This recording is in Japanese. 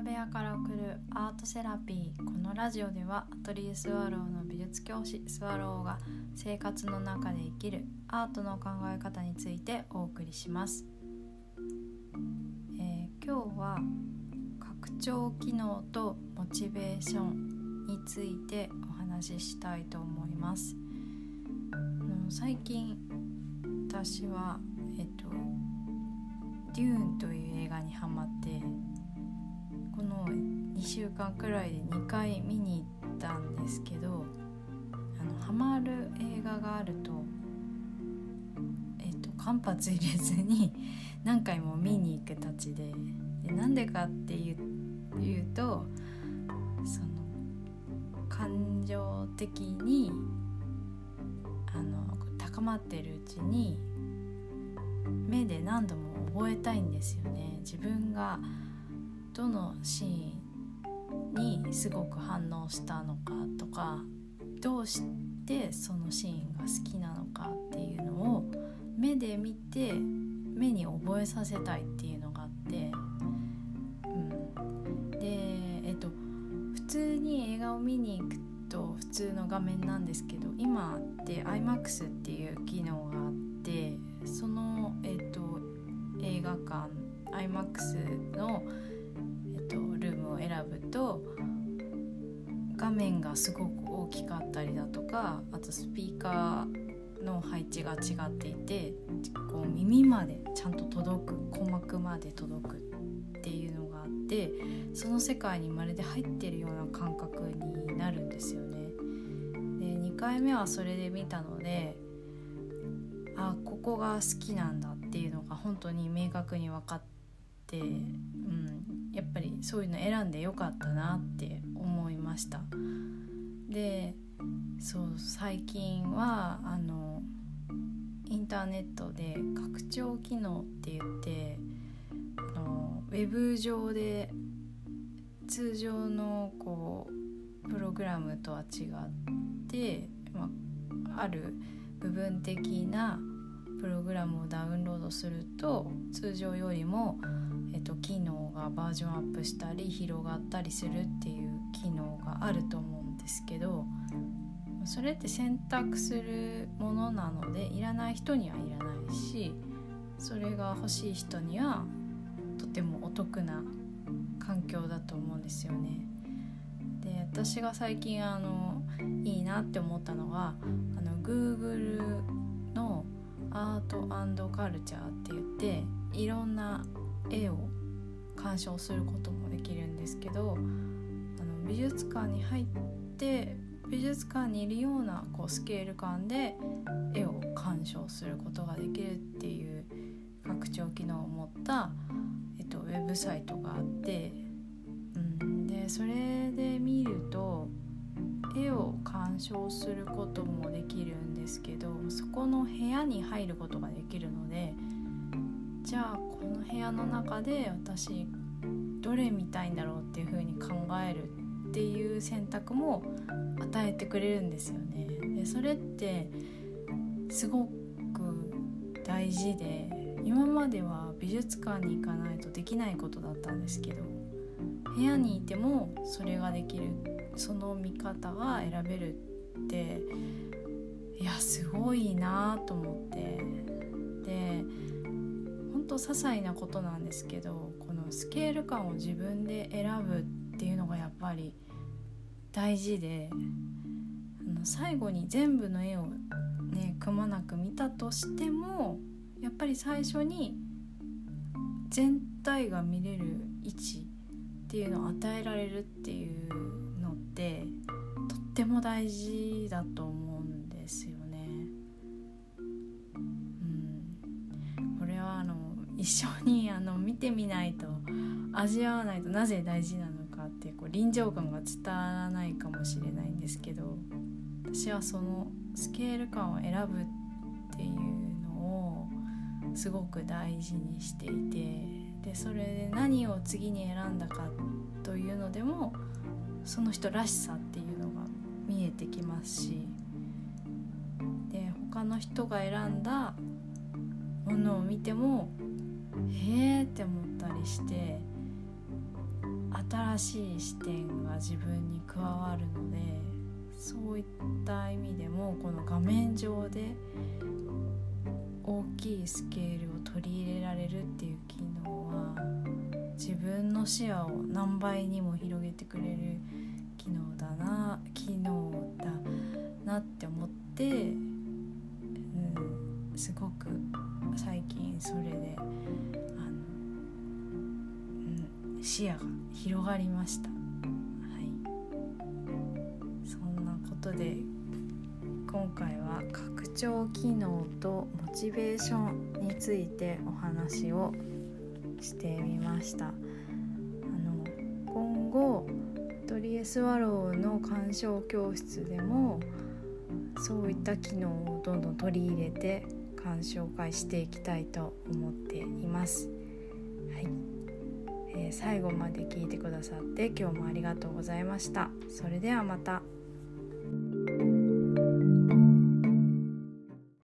ラ部屋から送るアートセラピー。このラジオではアトリエスワローの美術教師スワローが生活の中で生きるアートの考え方についてお送りします、えー、今日は拡張機能とモチベーションについてお話ししたいと思います。最近私はえっと「デューン」という映画にハマってこの2週間くらいで2回見に行ったんですけどあのハマる映画があるとえっと間髪入れずに 何回も見に行くたちででなんでかっていう言うとその感情的にあの高まってるうちに目で何度も覚えたいんですよね。自分がどのシーンにすごく反応したのかとかどうしてそのシーンが好きなのかっていうのを目で見て目に覚えさせたいっていうのがあって、うん、でえっと普通に映画を見に行くと普通の画面なんですけど今って iMAX っていう機能があってその、えっと、映画館 iMAX の選ぶと画面がすごく大きかったりだとかあとスピーカーの配置が違っていてこう耳までちゃんと届く鼓膜まで届くっていうのがあってその世界にまるで入ってるような感覚になるんですよね。で2回目はそれで見たのであここが好きなんだっていうのが本当に明確に分かって、やっぱりそういうの選んでよかったなって思いました。でそう最近はあのインターネットで拡張機能って言ってあのウェブ上で通常のこうプログラムとは違って、まあ、ある部分的なプログラムをダウンロードすると通常よりもえっと、機能がバージョンアップしたり広がったりするっていう機能があると思うんですけどそれって選択するものなのでいらない人にはいらないしそれが欲しい人にはとてもお得な環境だと思うんですよね。で私が最近あのいいなって思ったのがあの Google のアートカルチャーって言っていろんな絵を鑑賞することもできるんですけどあの美術館に入って美術館にいるようなこうスケール感で絵を鑑賞することができるっていう拡張機能を持った、えっと、ウェブサイトがあって、うん、でそれで見ると絵を鑑賞することもできるんですけどそこの部屋に入ることができるのでじゃあこの部屋の中で私どれ見たいんだろうっていう風に考えるっていう選択も与えてくれるんですよね。でそれってすごく大事で今までは美術館に行かないとできないことだったんですけど部屋にいてもそれができるその見方が選べるっていやすごいなと思ってでと些細なことなんですけどこのスケール感を自分で選ぶっていうのがやっぱり大事であの最後に全部の絵をねくまなく見たとしてもやっぱり最初に全体が見れる位置っていうのを与えられるっていうのってとっても大事だと思う。一緒にあの見てみないと味わわないとなぜ大事なのかっていうこう臨場感が伝わらないかもしれないんですけど私はそのスケール感を選ぶっていうのをすごく大事にしていてでそれで何を次に選んだかというのでもその人らしさっていうのが見えてきますしで他の人が選んだものを見てもへえって思ったりして新しい視点が自分に加わるのでそういった意味でもこの画面上で大きいスケールを取り入れられるっていう機能は自分の視野を何倍にも広げてくれる機能だな機能だなって思って、うん、すごく最近それであの、うん、視野が広がりました。はい、そんなことで今回は拡張機能とモチベーションについてお話をしてみましたあの今後トリエスワローの鑑賞教室でもそういった機能をどんどん取り入れて鑑賞会していきたいと思っています。はいえー、最後まで聞いてくださって今日もありがとうございました。それではまた。